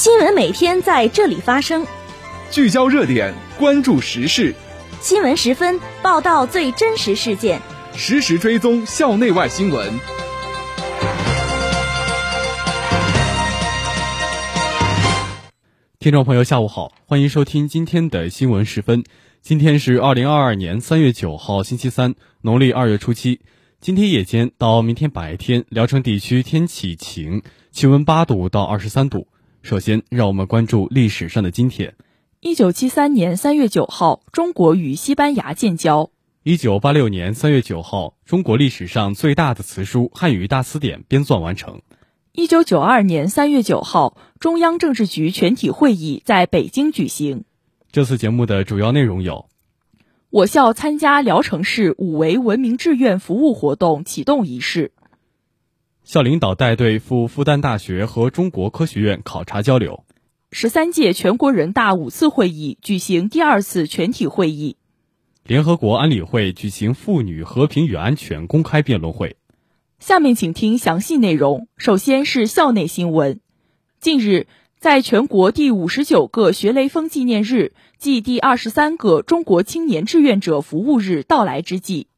新闻每天在这里发生，聚焦热点，关注时事。新闻十分报道最真实事件，实时追踪校内外新闻。听众朋友，下午好，欢迎收听今天的新闻十分。今天是二零二二年三月九号，星期三，农历二月初七。今天夜间到明天白天，聊城地区天气晴，气温八度到二十三度。首先，让我们关注历史上的今天。一九七三年三月九号，中国与西班牙建交。一九八六年三月九号，中国历史上最大的词书《汉语大词典》编纂完成。一九九二年三月九号，中央政治局全体会议在北京举行。这次节目的主要内容有：我校参加聊城市五维文明志愿服务活动启动仪式；校领导带队赴复旦大学和中国科学院考察交流；十三届全国人大五次会议举行第二次全体会议；联合国安理会举行妇女和平与安全公开辩论会。下面请听详细内容。首先是校内新闻。近日，在全国第五十九个学雷锋纪念日暨第二十三个中国青年志愿者服务日到来之际，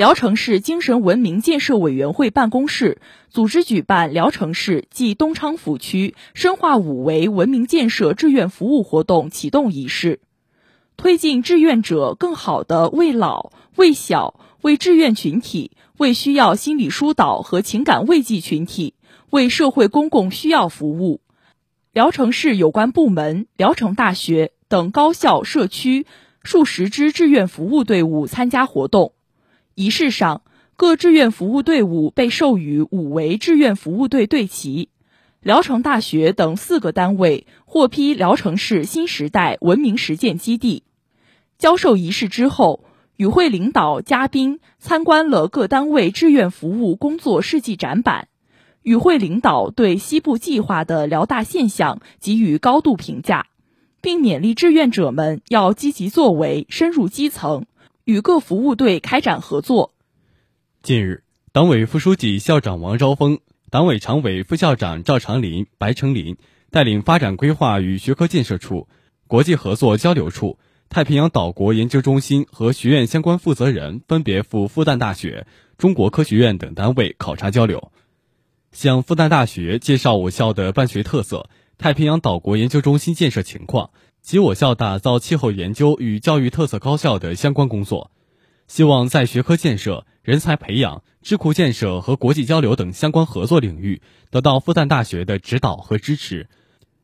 聊城市精神文明建设委员会办公室组织举办聊城市暨东昌府区深化五维文明建设志愿服务活动启动仪式，推进志愿者更好地为老、为小、为志愿群体。为需要心理疏导和情感慰藉群体，为社会公共需要服务，聊城市有关部门、聊城大学等高校、社区数十支志愿服务队伍参加活动。仪式上，各志愿服务队伍被授予五维志愿服务队队旗。聊城大学等四个单位获批聊城市新时代文明实践基地。交授仪式之后。与会领导、嘉宾参观了各单位志愿服务工作事迹展板。与会领导对西部计划的辽大现象给予高度评价，并勉励志愿者们要积极作为，深入基层，与各服务队开展合作。近日，党委副书记、校长王昭峰，党委常委、副校长赵长林、白成林带领发展规划与学科建设处、国际合作交流处。太平洋岛国研究中心和学院相关负责人分别赴复旦大学、中国科学院等单位考察交流，向复旦大学介绍我校的办学特色、太平洋岛国研究中心建设情况及我校打造气候研究与教育特色高校的相关工作，希望在学科建设、人才培养、智库建设和国际交流等相关合作领域得到复旦大学的指导和支持。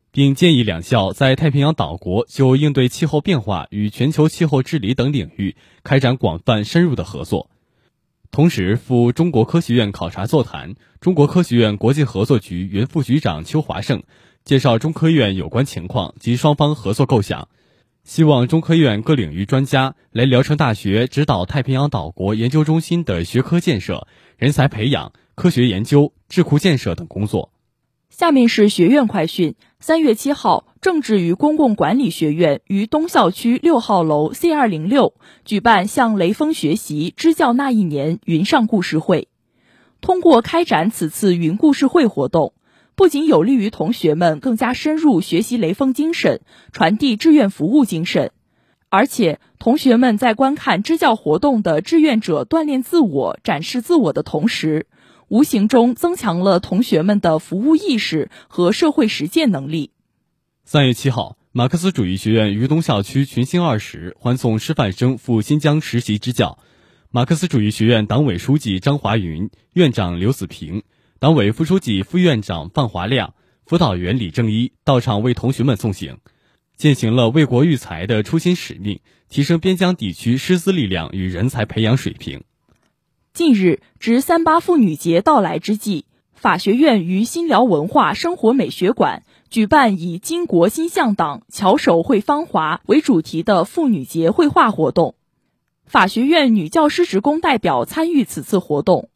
并建议两校在太平洋岛国就应对气候变化与全球气候治理等领域开展广泛深入的合作。同时，赴中国科学院考察座谈，中国科学院国际合作局原副局长邱华胜介绍中科院有关情况及双方合作构想，希望中科院各领域专家来聊城大学指导太平洋岛国研究中心的学科建设、人才培养、科学研究、智库建设等工作。下面是学院快讯。三月七号，政治与公共管理学院于东校区六号楼 C 二零六举办向雷锋学习支教那一年云上故事会。通过开展此次云故事会活动，不仅有利于同学们更加深入学习雷锋精神，传递志愿服务精神，而且同学们在观看支教活动的志愿者锻炼自我、展示自我的同时。无形中增强了同学们的服务意识和社会实践能力。三月七号，马克思主义学院于东校区群星二十欢送师范生赴新疆实习支教。马克思主义学院党委书记张华云、院长刘子平、党委副书记、副院长范华亮、辅导员李正一到场为同学们送行，践行了为国育才的初心使命，提升边疆地区师资力量与人才培养水平。近日，值三八妇女节到来之际，法学院于新辽文化生活美学馆举办以“巾帼心向党，巧手绘芳华”为主题的妇女节绘画活动。法学院女教师职工代表参与此次活动。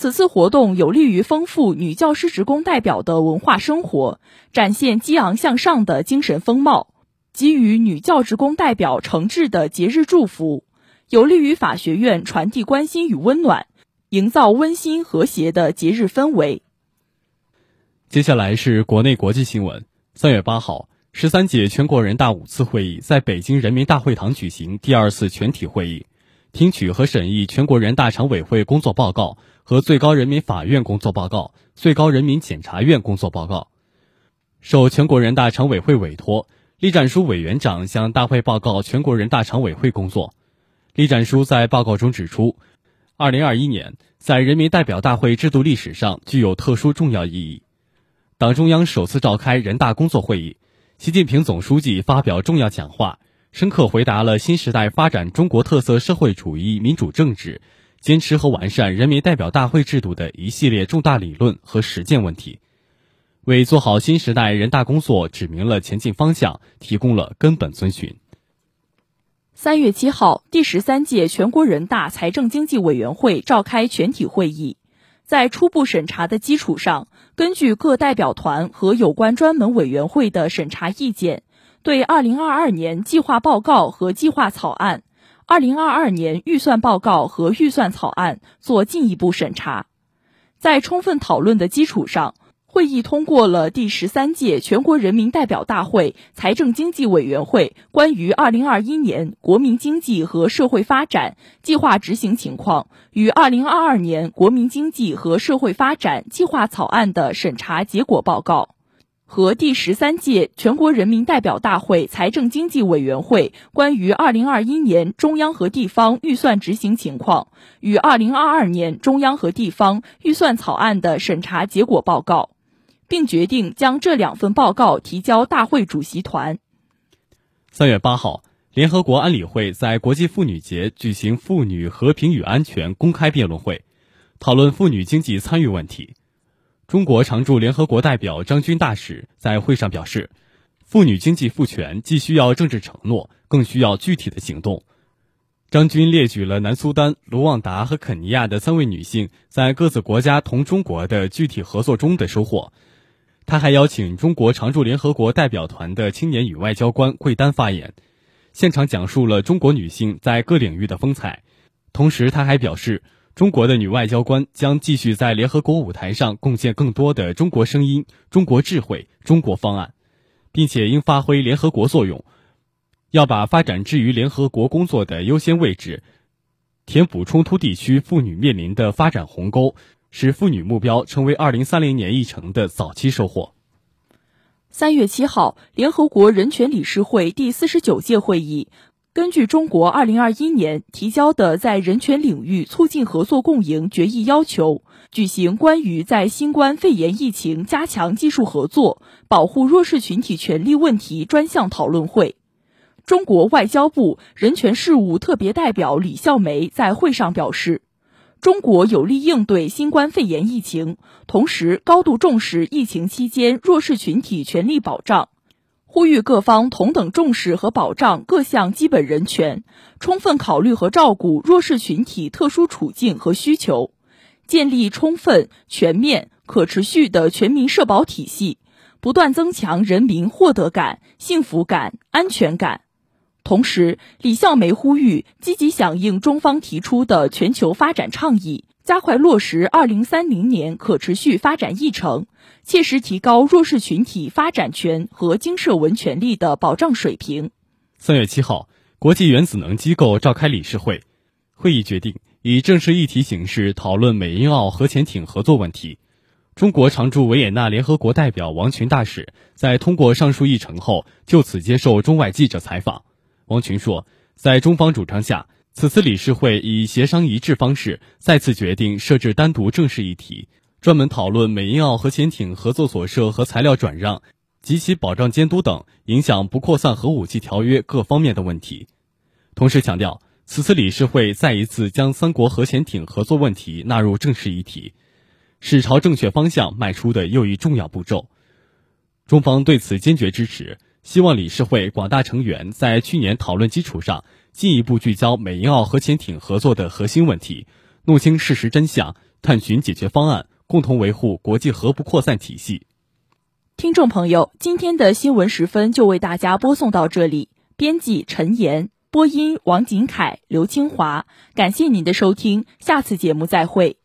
此次活动有利于丰富女教师职工代表的文化生活，展现激昂向上的精神风貌，给予女教职工代表诚挚的节日祝福。有利于法学院传递关心与温暖，营造温馨和谐的节日氛围。接下来是国内国际新闻。三月八号，十三届全国人大五次会议在北京人民大会堂举行第二次全体会议，听取和审议全国人大常委会工作报告和最高人民法院工作报告、最高人民检察院工作报告。受全国人大常委会委托，栗战书委员长向大会报告全国人大常委会工作。栗战书在报告中指出，二零二一年在人民代表大会制度历史上具有特殊重要意义。党中央首次召开人大工作会议，习近平总书记发表重要讲话，深刻回答了新时代发展中国特色社会主义民主政治、坚持和完善人民代表大会制度的一系列重大理论和实践问题，为做好新时代人大工作指明了前进方向，提供了根本遵循。三月七号，第十三届全国人大财政经济委员会召开全体会议。在初步审查的基础上，根据各代表团和有关专门委员会的审查意见，对二零二二年计划报告和计划草案、二零二二年预算报告和预算草案做进一步审查。在充分讨论的基础上。会议通过了第十三届全国人民代表大会财政经济委员会关于二零二一年国民经济和社会发展计划执行情况与二零二二年国民经济和社会发展计划草案的审查结果报告，和第十三届全国人民代表大会财政经济委员会关于二零二一年中央和地方预算执行情况与二零二二年中央和地方预算草案的审查结果报告。并决定将这两份报告提交大会主席团。三月八号，联合国安理会在国际妇女节举行妇女和平与安全公开辩论会，讨论妇女经济参与问题。中国常驻联合国代表张军大使在会上表示，妇女经济赋权既需要政治承诺，更需要具体的行动。张军列举了南苏丹、卢旺达和肯尼亚的三位女性在各自国家同中国的具体合作中的收获。他还邀请中国常驻联合国代表团的青年与外交官桂丹发言，现场讲述了中国女性在各领域的风采。同时，他还表示，中国的女外交官将继续在联合国舞台上贡献更多的中国声音、中国智慧、中国方案，并且应发挥联合国作用，要把发展置于联合国工作的优先位置，填补冲突地区妇女面临的发展鸿沟。使妇女目标成为二零三零年议程的早期收获。三月七号，联合国人权理事会第四十九届会议根据中国二零二一年提交的在人权领域促进合作共赢决议要求，举行关于在新冠肺炎疫情加强技术合作、保护弱势群体权利问题专项讨论会。中国外交部人权事务特别代表李孝梅在会上表示。中国有力应对新冠肺炎疫情，同时高度重视疫情期间弱势群体权利保障，呼吁各方同等重视和保障各项基本人权，充分考虑和照顾弱势群体特殊处境和需求，建立充分、全面、可持续的全民社保体系，不断增强人民获得感、幸福感、安全感。同时，李孝梅呼吁积极响应中方提出的全球发展倡议，加快落实二零三零年可持续发展议程，切实提高弱势群体发展权和经社文权利的保障水平。三月七号，国际原子能机构召开理事会，会议决定以正式议题形式讨论美英澳核潜艇合作问题。中国常驻维也纳联合国代表王群大使在通过上述议程后，就此接受中外记者采访。王群说，在中方主张下，此次理事会以协商一致方式再次决定设置单独正式议题，专门讨论美英澳核潜艇合作所涉和材料转让及其保障监督等影响不扩散核武器条约各方面的问题。同时强调，此次理事会再一次将三国核潜艇合作问题纳入正式议题，是朝正确方向迈出的又一重要步骤。中方对此坚决支持。希望理事会广大成员在去年讨论基础上，进一步聚焦美英澳核潜艇合作的核心问题，弄清事实真相，探寻解决方案，共同维护国际核不扩散体系。听众朋友，今天的新闻时分就为大家播送到这里。编辑陈岩，播音王景凯、刘清华，感谢您的收听，下次节目再会。